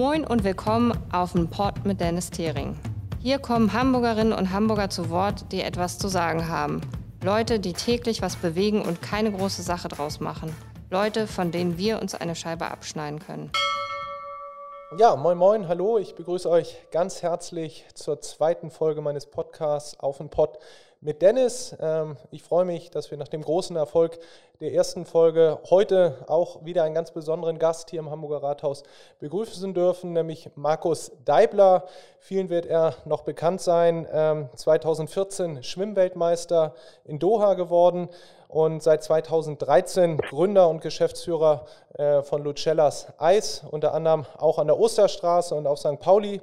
Moin und willkommen auf dem Pod mit Dennis Thering. Hier kommen Hamburgerinnen und Hamburger zu Wort, die etwas zu sagen haben. Leute, die täglich was bewegen und keine große Sache draus machen. Leute, von denen wir uns eine Scheibe abschneiden können. Ja, moin moin, hallo, ich begrüße euch ganz herzlich zur zweiten Folge meines Podcasts Auf den Pod mit Dennis. Ähm, ich freue mich, dass wir nach dem großen Erfolg der ersten Folge heute auch wieder einen ganz besonderen Gast hier im Hamburger Rathaus begrüßen dürfen, nämlich Markus Deibler. Vielen wird er noch bekannt sein. 2014 ähm, Schwimmweltmeister in Doha geworden und seit 2013 Gründer und Geschäftsführer äh, von Lucellas Eis, unter anderem auch an der Osterstraße und auf St. Pauli.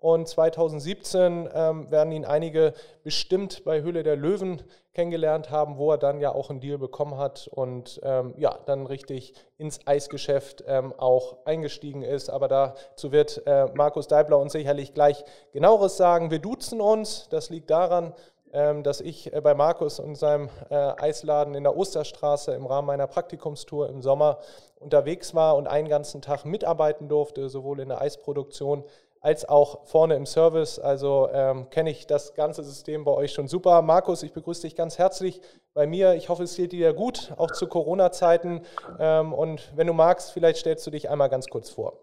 Und 2017 ähm, werden ihn einige bestimmt bei Höhle der Löwen kennengelernt haben, wo er dann ja auch einen Deal bekommen hat und ähm, ja, dann richtig ins Eisgeschäft ähm, auch eingestiegen ist. Aber dazu wird äh, Markus Deibler uns sicherlich gleich genaueres sagen. Wir duzen uns, das liegt daran, ähm, dass ich äh, bei Markus und seinem äh, Eisladen in der Osterstraße im Rahmen meiner Praktikumstour im Sommer unterwegs war und einen ganzen Tag mitarbeiten durfte, sowohl in der Eisproduktion als auch vorne im Service. Also ähm, kenne ich das ganze System bei euch schon super. Markus, ich begrüße dich ganz herzlich bei mir. Ich hoffe, es geht dir gut, auch zu Corona-Zeiten. Ähm, und wenn du magst, vielleicht stellst du dich einmal ganz kurz vor.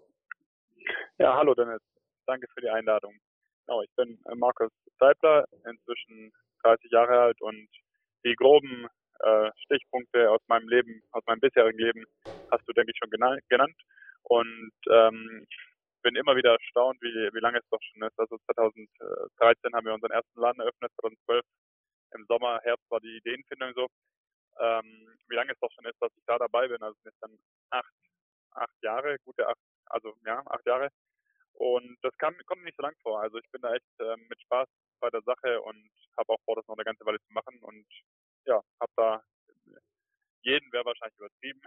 Ja, hallo Dennis. Danke für die Einladung. Genau, ich bin äh, Markus Seibler, inzwischen 30 Jahre alt und die groben äh, Stichpunkte aus meinem Leben, aus meinem bisherigen Leben hast du, denke ich, schon genannt. Und ähm, bin immer wieder erstaunt, wie, wie lange es doch schon ist. Also 2013 haben wir unseren ersten Laden eröffnet, 2012 im Sommer, Herbst war die Ideenfindung so. Ähm, wie lange es doch schon ist, dass ich da dabei bin. Also es sind jetzt dann acht, acht Jahre, gute acht, also ja, acht Jahre. Und das kam, kommt nicht so lang vor. Also ich bin da echt äh, mit Spaß bei der Sache und habe auch vor, das noch eine ganze Weile zu machen. Und ja, habe da jeden wäre wahrscheinlich übertrieben,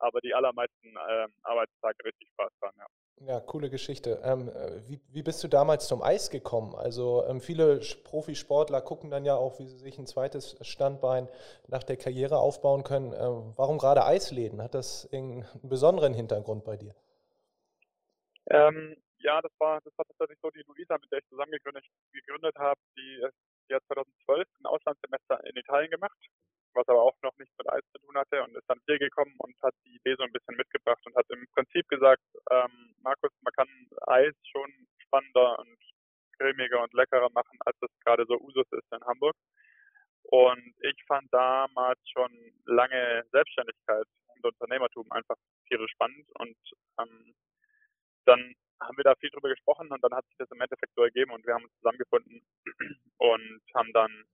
aber die allermeisten äh, Arbeitstage richtig Spaß dran, ja. Ja, coole Geschichte. Ähm, äh, wie, wie bist du damals zum Eis gekommen? Also ähm, viele Profisportler gucken dann ja auch, wie sie sich ein zweites Standbein nach der Karriere aufbauen können. Ähm, warum gerade Eisläden? Hat das einen besonderen Hintergrund bei dir? Ähm, ja, das war, das war tatsächlich so die Luisa, mit der ich zusammen gegründet, gegründet habe. Die, die hat 2012 ein Auslandssemester in Italien gemacht was aber auch noch nichts mit Eis zu tun hatte und ist dann hier gekommen und hat die Idee so ein bisschen mitgebracht und hat im Prinzip gesagt, ähm, Markus, man kann Eis schon spannender und cremiger und leckerer machen, als es gerade so Usus ist in Hamburg. Und ich fand damals schon lange Selbstständigkeit und Unternehmertum einfach tierisch spannend und ähm, dann haben wir da viel drüber gesprochen und dann hat sich das im Endeffekt so ergeben und wir haben uns zusammengefunden und haben dann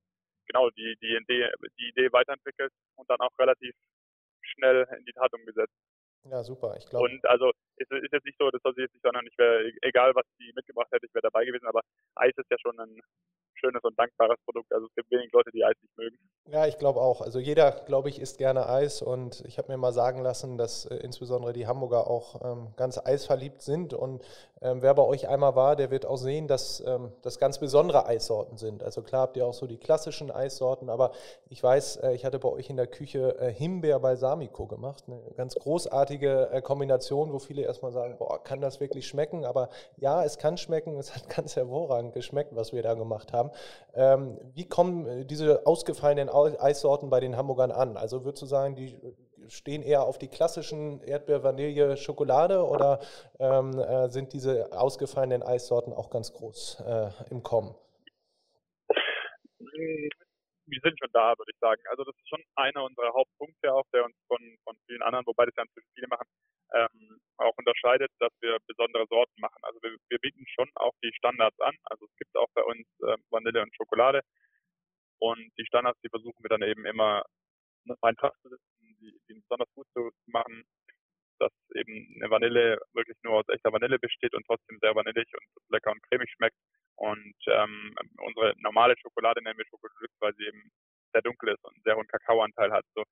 genau die, die, Idee, die Idee weiterentwickelt und dann auch relativ schnell in die Tat umgesetzt. Ja, super, ich glaube. Und also es ist jetzt nicht so, das soll sich jetzt nicht sondern ich wäre, egal was die mitgebracht hätte, ich wäre dabei gewesen, aber Eis ist ja schon ein schönes und dankbares Produkt. Also es gibt wenig Leute, die Eis nicht mögen. Ja, ich glaube auch. Also jeder, glaube ich, isst gerne Eis und ich habe mir mal sagen lassen, dass äh, insbesondere die Hamburger auch ähm, ganz eisverliebt sind und ähm, wer bei euch einmal war, der wird auch sehen, dass ähm, das ganz besondere Eissorten sind. Also klar habt ihr auch so die klassischen Eissorten, aber ich weiß, äh, ich hatte bei euch in der Küche äh, Himbeer-Balsamico gemacht. Eine ganz großartige äh, Kombination, wo viele erstmal sagen, boah, kann das wirklich schmecken? Aber ja, es kann schmecken, es hat ganz hervorragend geschmeckt, was wir da gemacht haben. Ähm, wie kommen äh, diese ausgefallenen Eissorten bei den Hamburgern an? Also würdest du sagen, die stehen eher auf die klassischen Erdbeer, Vanille, Schokolade oder ähm, äh, sind diese ausgefallenen Eissorten auch ganz groß äh, im Kommen? Wir sind schon da, würde ich sagen. Also das ist schon einer unserer Hauptpunkte auch, der uns von, von vielen anderen, wobei das ja inzwischen viele machen, ähm, auch unterscheidet, dass wir besondere Sorten machen. Also wir, wir, bieten schon auch die Standards an. Also es gibt auch bei uns äh, Vanille und Schokolade. Und die Standards, die versuchen wir dann eben immer einfach zu setzen die, die besonders gut zu machen, dass eben eine Vanille wirklich nur aus echter Vanille besteht und trotzdem sehr vanillig und lecker und cremig schmeckt. Und ähm, unsere normale Schokolade nennen wir Schokolade, weil sie eben sehr dunkel ist und einen sehr hohen Kakaoanteil hat. So.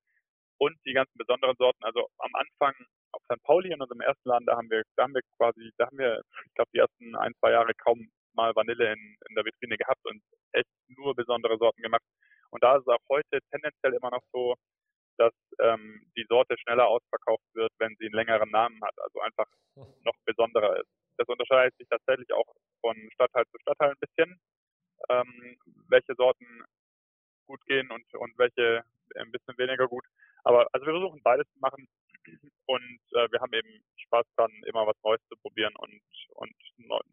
Und die ganzen besonderen Sorten, also am Anfang auf St. Pauli in unserem ersten Laden, da haben wir, da haben wir quasi, da haben wir, ich glaube, die ersten ein, zwei Jahre kaum mal Vanille in, in der Vitrine gehabt und echt nur besondere Sorten gemacht. Und da ist es auch heute tendenziell immer noch so, dass ähm, die Sorte schneller ausverkauft wird, wenn sie einen längeren Namen hat, also einfach noch besonderer ist. das unterscheidet sich tatsächlich auch von Stadtteil zu Stadtteil ein bisschen, ähm, welche Sorten gut gehen und, und welche ein bisschen weniger gut. Aber also wir versuchen beides zu machen und äh, wir haben eben Spaß dran, immer was Neues zu probieren und, und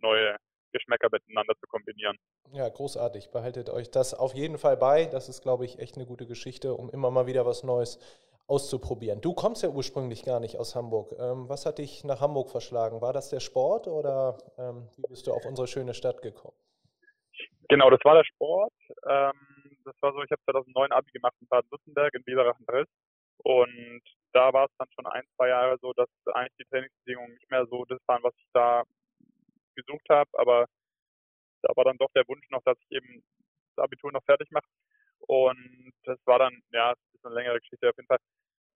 neue Geschmäcker miteinander zu kombinieren. Ja, großartig. Behaltet euch das auf jeden Fall bei. Das ist, glaube ich, echt eine gute Geschichte, um immer mal wieder was Neues auszuprobieren. Du kommst ja ursprünglich gar nicht aus Hamburg. Ähm, was hat dich nach Hamburg verschlagen? War das der Sport oder ähm, wie bist du auf unsere schöne Stadt gekommen? Genau, das war der Sport. Ähm, das war so, ich habe 2009 Abi gemacht in Baden-Württemberg in Biberach-Driss und da war es dann schon ein, zwei Jahre so, dass eigentlich die Trainingsbedingungen nicht mehr so das waren, was ich da gesucht habe, aber da war dann doch der Wunsch noch, dass ich eben das Abitur noch fertig mache. Und das war dann, ja, das ist eine längere Geschichte auf jeden Fall,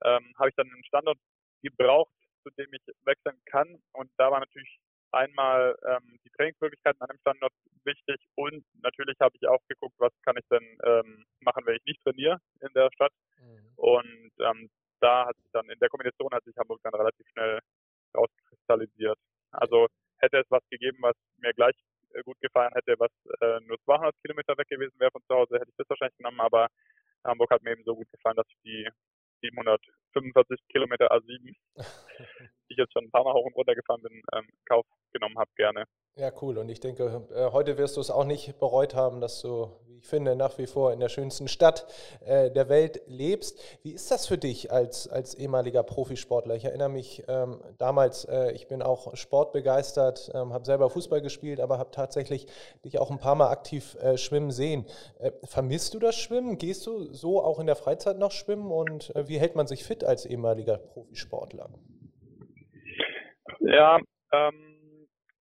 ähm, habe ich dann einen Standort gebraucht, zu dem ich wechseln kann. Und da war natürlich einmal ähm, die Trainingsmöglichkeiten an dem Standort wichtig und natürlich habe ich auch geguckt, was kann ich denn ähm, machen, wenn ich nicht trainiere in der Stadt. Mhm. Und ähm, da hat sich dann in der Kombination hat sich Hamburg dann relativ schnell rauskristallisiert. Also hätte es was gegeben, was mir gleich äh, gut gefallen hätte, was äh, nur 200 Kilometer weg gewesen wäre von zu Hause, hätte ich das wahrscheinlich genommen, aber Hamburg hat mir eben so gut gefallen, dass ich die 745 Kilometer A7, die ich jetzt schon ein paar Mal hoch und runter gefahren bin, ähm, Kauf genommen habe, gerne. Ja, cool. Und ich denke, äh, heute wirst du es auch nicht bereut haben, dass du, wie ich finde, nach wie vor in der schönsten Stadt äh, der Welt lebst. Wie ist das für dich als, als ehemaliger Profisportler? Ich erinnere mich ähm, damals, äh, ich bin auch sportbegeistert, ähm, habe selber Fußball gespielt, aber habe tatsächlich dich auch ein paar Mal aktiv äh, schwimmen sehen. Äh, vermisst du das Schwimmen? Gehst du so auch in der Freizeit noch schwimmen? Und wie hält man sich fit als ehemaliger Profisportler? Ja, ähm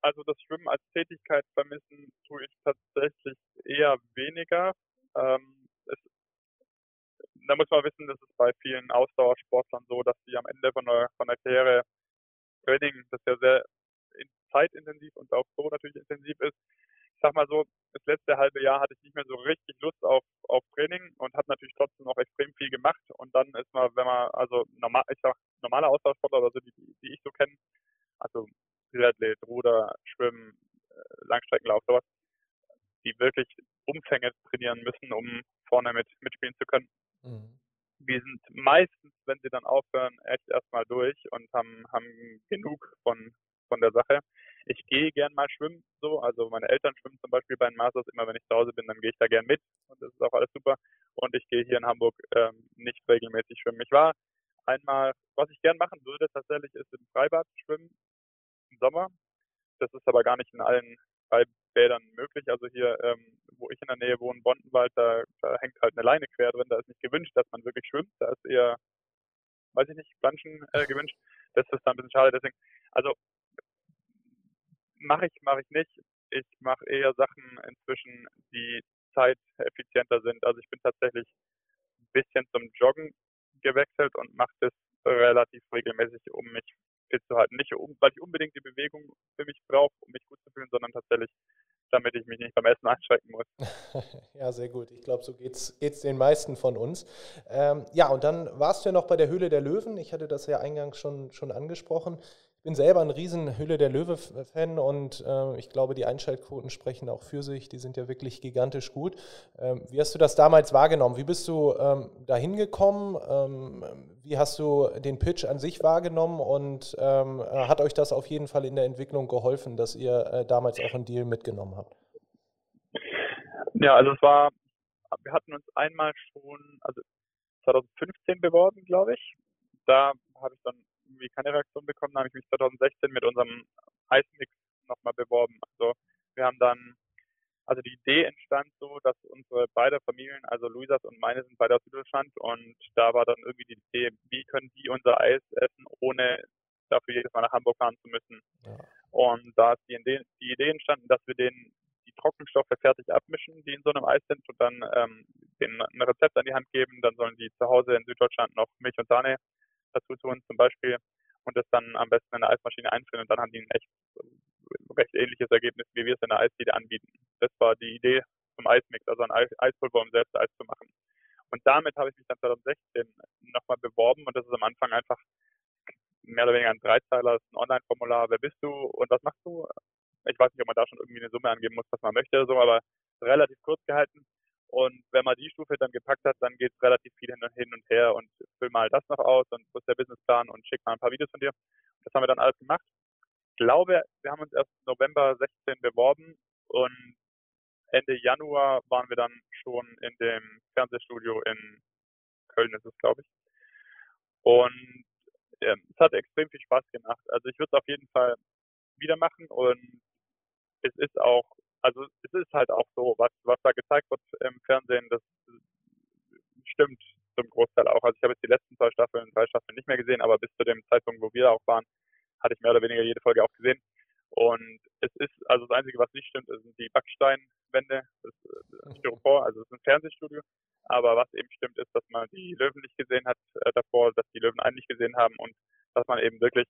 also das Schwimmen als Tätigkeit vermissen tue ich tatsächlich eher weniger. Ähm, es, da muss man wissen, das ist bei vielen Ausdauersportlern so, dass sie am Ende von der, von der Karriere Training, das ja sehr zeitintensiv und auch so natürlich intensiv ist. Ich sag mal so, das letzte halbe Jahr hatte ich nicht mehr so richtig Lust auf, auf Training und habe natürlich trotzdem noch extrem viel gemacht. Und dann ist man, wenn man, also normal, ich sag, normale Ausdauersportler, also die, die ich so kenne, also Triathlet, Ruder, Schwimmen, äh, Langstreckenlauf, sowas, die wirklich Umfänge trainieren müssen, um vorne mit mitspielen zu können. Mhm. Die sind meistens, wenn sie dann aufhören, echt erstmal durch und haben, haben genug von, von der Sache. Ich gehe gern mal schwimmen, so, also meine Eltern schwimmen zum Beispiel bei den Masters, immer wenn ich zu Hause bin, dann gehe ich da gern mit und das ist auch alles super. Und ich gehe hier in Hamburg ähm, nicht regelmäßig schwimmen. Ich war einmal, was ich gern machen würde tatsächlich, ist im Freibad schwimmen im Sommer. Das ist aber gar nicht in allen Freibädern möglich. Also hier, ähm, wo ich in der Nähe wohne, Bondenwald, da, da hängt halt eine Leine quer drin. Da ist nicht gewünscht, dass man wirklich schwimmt. Da ist eher, weiß ich nicht, Planschen äh, gewünscht. Das ist dann ein bisschen schade. Deswegen, also mache ich, mache ich nicht. Ich mache eher Sachen inzwischen, die zeiteffizienter sind. Also ich bin tatsächlich ein bisschen zum Joggen gewechselt und mache das relativ regelmäßig, um mich fit zu halten. Nicht, um, weil ich unbedingt die Bewegung für mich brauche, um mich gut zu fühlen, sondern tatsächlich, damit ich mich nicht beim Essen einschränken muss. ja, sehr gut. Ich glaube, so geht es den meisten von uns. Ähm, ja, und dann warst du ja noch bei der Höhle der Löwen. Ich hatte das ja eingangs schon, schon angesprochen. Ich bin selber ein riesen Hülle der Löwe-Fan und äh, ich glaube, die Einschaltquoten sprechen auch für sich. Die sind ja wirklich gigantisch gut. Ähm, wie hast du das damals wahrgenommen? Wie bist du ähm, da hingekommen? Ähm, wie hast du den Pitch an sich wahrgenommen und ähm, äh, hat euch das auf jeden Fall in der Entwicklung geholfen, dass ihr äh, damals auch einen Deal mitgenommen habt? Ja, also es war, wir hatten uns einmal schon, also 2015 beworben, glaube ich. Da habe ich dann irgendwie keine Reaktion bekommen, habe ich mich 2016 mit unserem Eismix nochmal beworben. Also wir haben dann, also die Idee entstand so, dass unsere beide Familien, also Luisas und meine sind beide aus Süddeutschland und da war dann irgendwie die Idee, wie können die unser Eis essen, ohne dafür jedes Mal nach Hamburg fahren zu müssen. Ja. Und da ist die Idee, die Idee entstanden, dass wir den die Trockenstoffe fertig abmischen, die in so einem Eis sind und dann ähm, denen ein Rezept an die Hand geben. Dann sollen die zu Hause in Süddeutschland noch Milch und Sahne dazu tun zum Beispiel und das dann am besten in der Eismaschine einfrieren und dann haben die ein echt recht ähnliches Ergebnis, wie wir es in der Eisdiele anbieten. Das war die Idee zum Eismix, also ein Eispulver, um selbst Eis zu machen. Und damit habe ich mich dann 2016 nochmal beworben und das ist am Anfang einfach mehr oder weniger ein Dreizeiler, ein Online-Formular, wer bist du und was machst du? Ich weiß nicht, ob man da schon irgendwie eine Summe angeben muss, was man möchte so, aber relativ kurz gehalten. Und wenn man die Stufe dann gepackt hat, dann geht es relativ viel hin und, her und füll mal das noch aus und wo ist der Businessplan und schick mal ein paar Videos von dir. Das haben wir dann alles gemacht. Ich glaube, wir haben uns erst November 16 beworben und Ende Januar waren wir dann schon in dem Fernsehstudio in Köln, ist es, glaube ich. Und äh, es hat extrem viel Spaß gemacht. Also ich würde es auf jeden Fall wieder machen und es ist auch, also es ist halt auch so, was, was da gezeigt wird im Fernsehen, das stimmt zum Großteil auch. Also ich habe jetzt die letzten zwei Staffeln, drei Staffeln nicht mehr gesehen, aber bis zu dem Zeitpunkt, wo wir auch waren, hatte ich mehr oder weniger jede Folge auch gesehen. Und es ist, also das Einzige, was nicht stimmt, sind die Backsteinwände, das äh, Styropor, also es ist ein Fernsehstudio. Aber was eben stimmt, ist, dass man die Löwen nicht gesehen hat äh, davor, dass die Löwen einen nicht gesehen haben und dass man eben wirklich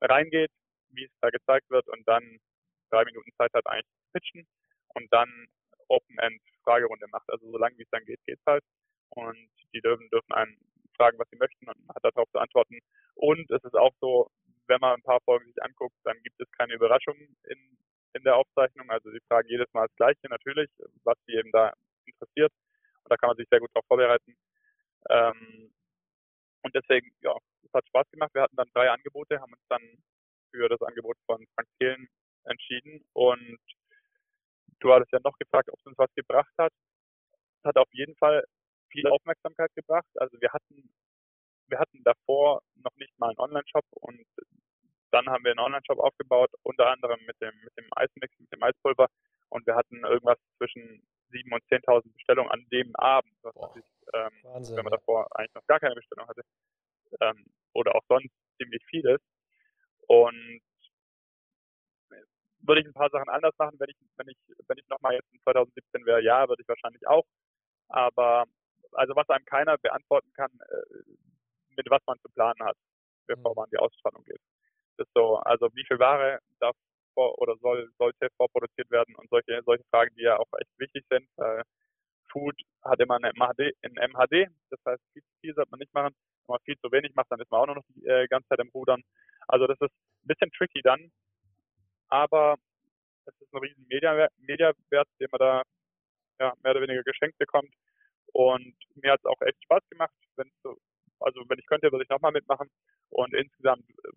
reingeht, wie es da gezeigt wird und dann drei Minuten Zeit hat, eigentlich zu pitchen und dann Open-End-Fragerunde macht. Also solange wie es dann geht, geht's halt. Und die Löwen dürfen einen fragen, was sie möchten und hat darauf zu antworten. Und es ist auch so, wenn man ein paar Folgen sich anguckt, dann gibt es keine Überraschungen in, in der Aufzeichnung. Also sie fragen jedes Mal das Gleiche natürlich, was sie eben da interessiert. Und da kann man sich sehr gut darauf vorbereiten. Ähm, und deswegen, ja, es hat Spaß gemacht. Wir hatten dann drei Angebote, haben uns dann für das Angebot von Frank Thelen entschieden. Und du hattest ja noch gefragt, ob es uns was gebracht hat. Es hat auf jeden Fall viel Aufmerksamkeit gebracht. Also wir hatten wir hatten davor noch nicht mal einen Online-Shop und dann haben wir einen Online-Shop aufgebaut, unter anderem mit dem, mit dem Eismix, mit dem Eispulver und wir hatten irgendwas zwischen 7.000 und 10.000 Bestellungen an dem Abend, was natürlich, ähm, Wahnsinn, wenn man davor eigentlich noch gar keine Bestellung hatte ähm, oder auch sonst ziemlich vieles und würde ich ein paar Sachen anders machen, wenn ich, wenn ich, wenn ich nochmal jetzt in 2017 wäre, ja, würde ich wahrscheinlich auch. Aber also was einem keiner beantworten kann, äh, mit was man zu planen hat, bevor mhm. man die Ausstrahlung geht. Das ist so, also wie viel Ware darf vor oder soll, sollte vorproduziert werden und solche, solche Fragen, die ja auch echt wichtig sind. Äh, Food hat immer eine MHD, in MHD, das heißt viel zu viel sollte man nicht machen. Wenn man viel zu wenig macht, dann ist man auch noch die äh, ganze Zeit im Rudern. Also das ist ein bisschen tricky dann, aber es ist ein riesen Mediawert, den man da ja, mehr oder weniger geschenkt bekommt. Und mir hat es auch echt Spaß gemacht, wenn so also wenn ich könnte, würde ich nochmal mitmachen. Und insgesamt, äh,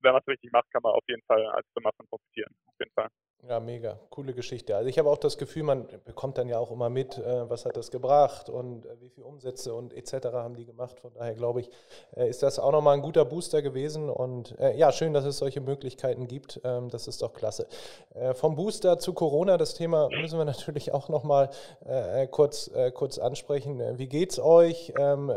wenn man es richtig macht, kann man auf jeden Fall als Firma von profitieren. Auf jeden Fall. Ja, mega. Coole Geschichte. Also ich habe auch das Gefühl, man bekommt dann ja auch immer mit, äh, was hat das gebracht und äh, wie viele Umsätze und etc. haben die gemacht. Von daher glaube ich, äh, ist das auch nochmal ein guter Booster gewesen. Und ja, schön, dass es solche Möglichkeiten gibt. Ähm, das ist doch klasse. vom Booster zu Corona, das Thema müssen wir natürlich auch nochmal kurz, kurz ansprechen. Wie geht es euch? Ähm,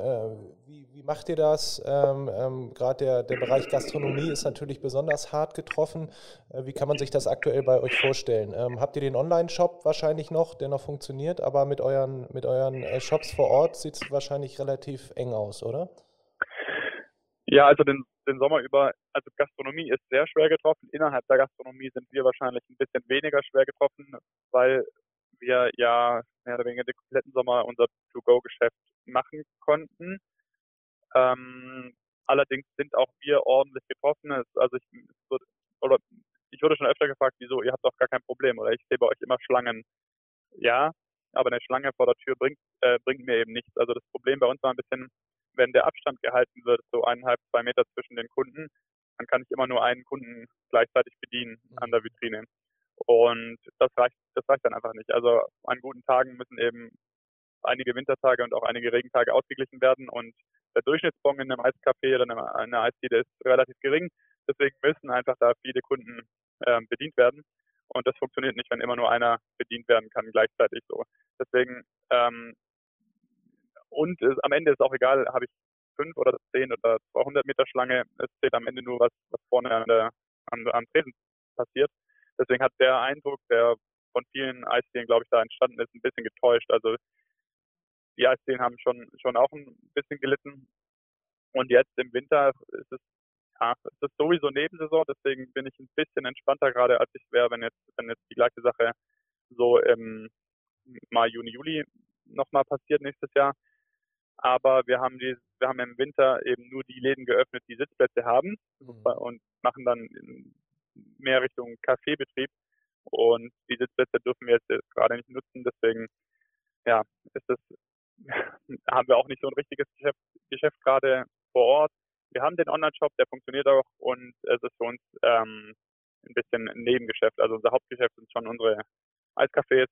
wie macht ihr das? Ähm, ähm, Gerade der, der Bereich Gastronomie ist natürlich besonders hart getroffen. Äh, wie kann man sich das aktuell bei euch vorstellen? Ähm, habt ihr den Online-Shop wahrscheinlich noch, der noch funktioniert, aber mit euren, mit euren äh, Shops vor Ort sieht es wahrscheinlich relativ eng aus, oder? Ja, also den, den Sommer über, also Gastronomie ist sehr schwer getroffen. Innerhalb der Gastronomie sind wir wahrscheinlich ein bisschen weniger schwer getroffen, weil wir ja mehr oder weniger den kompletten Sommer unser To-Go-Geschäft machen konnten. Ähm, allerdings sind auch wir ordentlich getroffen. Also ich, oder ich wurde schon öfter gefragt, wieso, ihr habt doch gar kein Problem oder ich sehe bei euch immer Schlangen. Ja, aber eine Schlange vor der Tür bringt, äh, bringt mir eben nichts. Also das Problem bei uns war ein bisschen, wenn der Abstand gehalten wird, so eineinhalb, zwei Meter zwischen den Kunden, dann kann ich immer nur einen Kunden gleichzeitig bedienen an der Vitrine. Und das reicht, das reicht dann einfach nicht. Also an guten Tagen müssen eben einige Wintertage und auch einige Regentage ausgeglichen werden und der Durchschnittsbon in einem Eiscafé oder in einer Eisdiele ist relativ gering. Deswegen müssen einfach da viele Kunden ähm, bedient werden. Und das funktioniert nicht, wenn immer nur einer bedient werden kann gleichzeitig so. Deswegen ähm, und es, am Ende ist auch egal, habe ich fünf oder zehn oder 200 Meter Schlange. Es zählt am Ende nur, was, was vorne an der, an, am Tresen passiert. Deswegen hat der Eindruck, der von vielen Eisdielen, glaube ich, da entstanden ist, ein bisschen getäuscht. Also die Eisdielen haben schon, schon auch ein bisschen gelitten. Und jetzt im Winter ist es, ja, es ist sowieso Nebensaison, deswegen bin ich ein bisschen entspannter gerade, als ich wäre, wenn jetzt, wenn jetzt die gleiche Sache so im Mai, Juni, Juli nochmal passiert nächstes Jahr. Aber wir haben die wir haben im Winter eben nur die Läden geöffnet, die Sitzplätze haben mhm. und machen dann mehr Richtung Kaffeebetrieb. Und die Sitzplätze dürfen wir jetzt gerade nicht nutzen, deswegen ja, ist das, haben wir auch nicht so ein richtiges Geschäft, Geschäft gerade vor Ort. Wir haben den Online-Shop, der funktioniert auch und es ist für uns ähm, ein bisschen ein Nebengeschäft. Also unser Hauptgeschäft sind schon unsere Eiscafés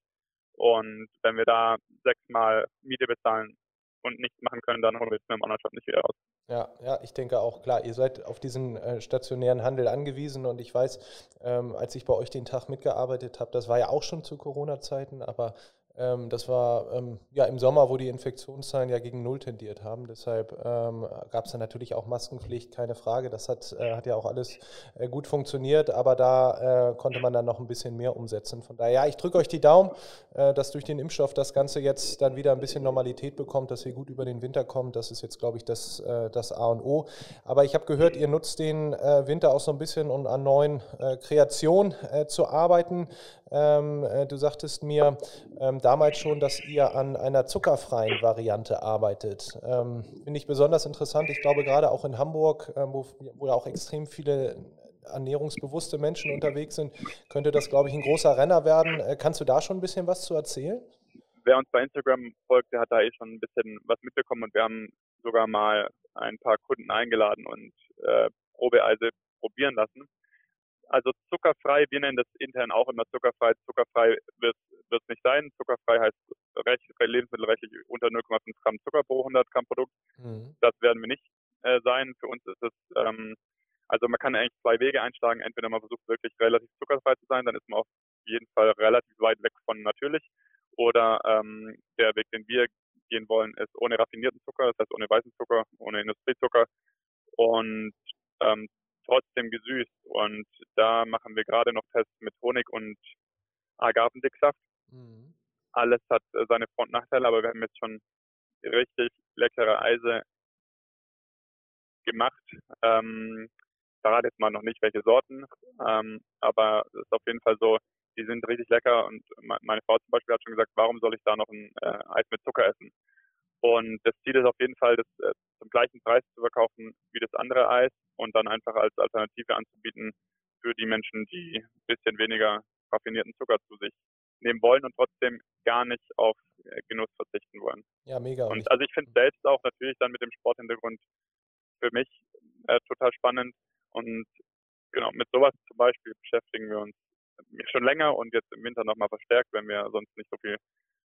und wenn wir da sechsmal Miete bezahlen und nichts machen können, dann holen wir es mit dem Online-Shop nicht wieder raus. Ja, ja, ich denke auch, klar, ihr seid auf diesen äh, stationären Handel angewiesen und ich weiß, ähm, als ich bei euch den Tag mitgearbeitet habe, das war ja auch schon zu Corona-Zeiten, aber das war ähm, ja im Sommer, wo die Infektionszahlen ja gegen Null tendiert haben. Deshalb ähm, gab es dann natürlich auch Maskenpflicht, keine Frage. Das hat, äh, hat ja auch alles äh, gut funktioniert, aber da äh, konnte man dann noch ein bisschen mehr umsetzen. Von daher, ja, ich drücke euch die Daumen, äh, dass durch den Impfstoff das Ganze jetzt dann wieder ein bisschen Normalität bekommt, dass ihr gut über den Winter kommt. Das ist jetzt, glaube ich, das, äh, das A und O. Aber ich habe gehört, ihr nutzt den äh, Winter auch so ein bisschen, um an neuen Kreationen zu arbeiten. Ähm, du sagtest mir, ähm, damals schon, dass ihr an einer zuckerfreien Variante arbeitet. Ähm, Finde ich besonders interessant. Ich glaube, gerade auch in Hamburg, ähm, wo, wo auch extrem viele ernährungsbewusste Menschen unterwegs sind, könnte das, glaube ich, ein großer Renner werden. Äh, kannst du da schon ein bisschen was zu erzählen? Wer uns bei Instagram folgt, der hat da eh schon ein bisschen was mitbekommen und wir haben sogar mal ein paar Kunden eingeladen und äh, Probeeise probieren lassen also zuckerfrei, wir nennen das intern auch immer zuckerfrei. Zuckerfrei wird es nicht sein. Zuckerfrei heißt recht, lebensmittelrechtlich unter 0,5 Gramm Zucker pro 100 Gramm Produkt. Mhm. Das werden wir nicht äh, sein. Für uns ist es, ähm, also man kann eigentlich zwei Wege einschlagen. Entweder man versucht wirklich relativ zuckerfrei zu sein, dann ist man auf jeden Fall relativ weit weg von natürlich. Oder ähm, der Weg, den wir gehen wollen, ist ohne raffinierten Zucker, das heißt ohne weißen Zucker, ohne Industriezucker. Und ähm, trotzdem gesüßt. Und da machen wir gerade noch Tests mit Honig und Agavendicksaft. Mhm. Alles hat äh, seine Vor- und Nachteile, aber wir haben jetzt schon richtig leckere Eise gemacht. Ähm, verrate jetzt mal noch nicht, welche Sorten, ähm, aber es ist auf jeden Fall so, die sind richtig lecker und meine Frau zum Beispiel hat schon gesagt, warum soll ich da noch ein äh, Eis mit Zucker essen? Und das Ziel ist auf jeden Fall, das äh, zum gleichen Preis zu verkaufen wie das andere Eis und dann einfach als Alternative anzubieten für die Menschen, die ein bisschen weniger raffinierten Zucker zu sich nehmen wollen und trotzdem gar nicht auf äh, Genuss verzichten wollen. Ja, mega. Und also ich finde selbst auch natürlich dann mit dem Sporthintergrund für mich äh, total spannend und genau mit sowas zum Beispiel beschäftigen wir uns schon länger und jetzt im Winter nochmal verstärkt, wenn wir sonst nicht so viel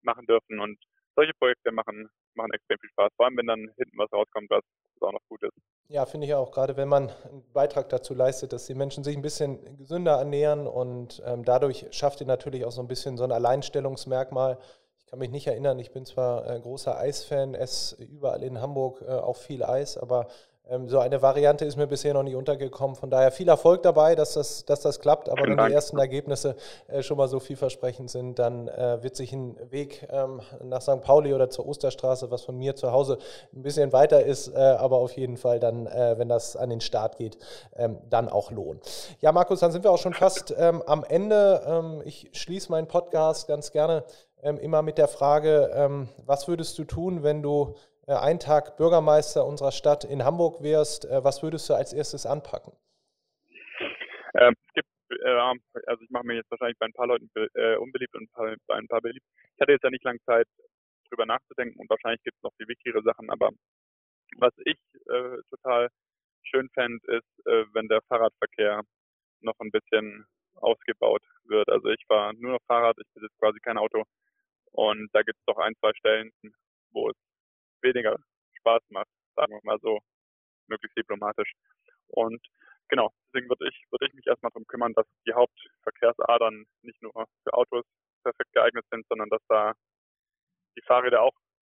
machen dürfen und solche Projekte machen, machen extrem viel Spaß, vor allem wenn dann hinten was rauskommt, was auch noch gut ist. Ja, finde ich auch, gerade wenn man einen Beitrag dazu leistet, dass die Menschen sich ein bisschen gesünder ernähren und ähm, dadurch schafft ihr natürlich auch so ein bisschen so ein Alleinstellungsmerkmal. Ich kann mich nicht erinnern, ich bin zwar äh, großer Eisfan, esse überall in Hamburg äh, auch viel Eis, aber so eine Variante ist mir bisher noch nie untergekommen. Von daher viel Erfolg dabei, dass das, dass das klappt. Aber wenn die ersten Ergebnisse äh, schon mal so vielversprechend sind, dann äh, wird sich ein Weg ähm, nach St. Pauli oder zur Osterstraße, was von mir zu Hause ein bisschen weiter ist, äh, aber auf jeden Fall dann, wenn das an den Start geht, ähm, dann auch lohnen. Ja, Markus, dann sind wir auch schon fast ähm, am Ende. Ähm, ich schließe meinen Podcast ganz gerne ähm, immer mit der Frage, was würdest du tun, wenn du einen Tag Bürgermeister unserer Stadt in Hamburg wärst, äh, was würdest du als erstes anpacken? Ähm, es gibt, äh, also ich mache mir jetzt wahrscheinlich bei ein paar Leuten äh, unbeliebt und bei ein paar beliebt. Ich hatte jetzt ja nicht lange Zeit, drüber nachzudenken und wahrscheinlich gibt es noch viel wichtigere Sachen, aber was ich äh, total schön fände, ist, äh, wenn der Fahrradverkehr noch ein bisschen ausgebaut wird. Also ich fahre nur noch Fahrrad, ich besitze quasi kein Auto und da gibt es doch ein, zwei Stellen, wo es weniger Spaß macht, sagen wir mal so, möglichst diplomatisch. Und genau, deswegen würde ich, würde ich mich erstmal darum kümmern, dass die Hauptverkehrsadern nicht nur für Autos perfekt geeignet sind, sondern dass da die Fahrräder auch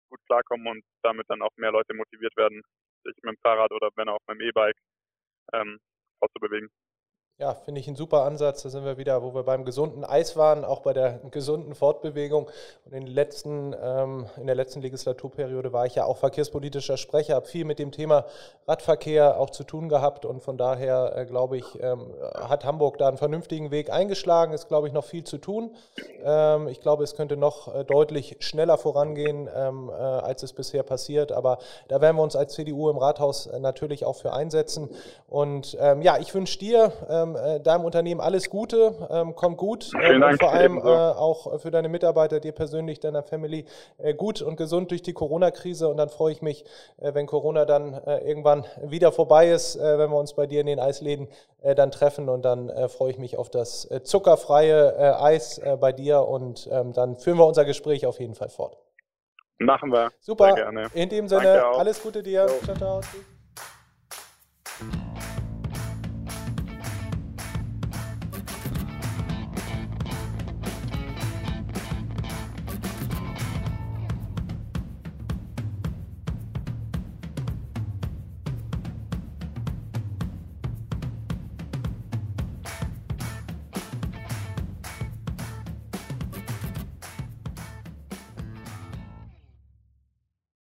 gut klarkommen und damit dann auch mehr Leute motiviert werden, sich mit dem Fahrrad oder wenn auch mit dem E-Bike ähm, fortzubewegen. Ja, finde ich einen super Ansatz. Da sind wir wieder, wo wir beim gesunden Eis waren, auch bei der gesunden Fortbewegung. Und in, letzten, ähm, in der letzten Legislaturperiode war ich ja auch verkehrspolitischer Sprecher, habe viel mit dem Thema Radverkehr auch zu tun gehabt. Und von daher, äh, glaube ich, ähm, hat Hamburg da einen vernünftigen Weg eingeschlagen. Ist, glaube ich, noch viel zu tun. Ähm, ich glaube, es könnte noch äh, deutlich schneller vorangehen, ähm, äh, als es bisher passiert. Aber da werden wir uns als CDU im Rathaus äh, natürlich auch für einsetzen. Und ähm, ja, ich wünsche dir, ähm, äh, deinem Unternehmen alles Gute, ähm, komm gut äh, und vor allem äh, auch für deine Mitarbeiter, dir persönlich, deiner Family äh, gut und gesund durch die Corona-Krise und dann freue ich mich, äh, wenn Corona dann äh, irgendwann wieder vorbei ist, wenn wir uns bei dir in den Eisläden dann treffen und dann freue ich mich auf das zuckerfreie Eis bei dir und ähm, dann führen wir unser Gespräch auf jeden Fall fort. Machen wir. Super. In dem Sinne, alles Gute dir. Jo. Ciao, ciao.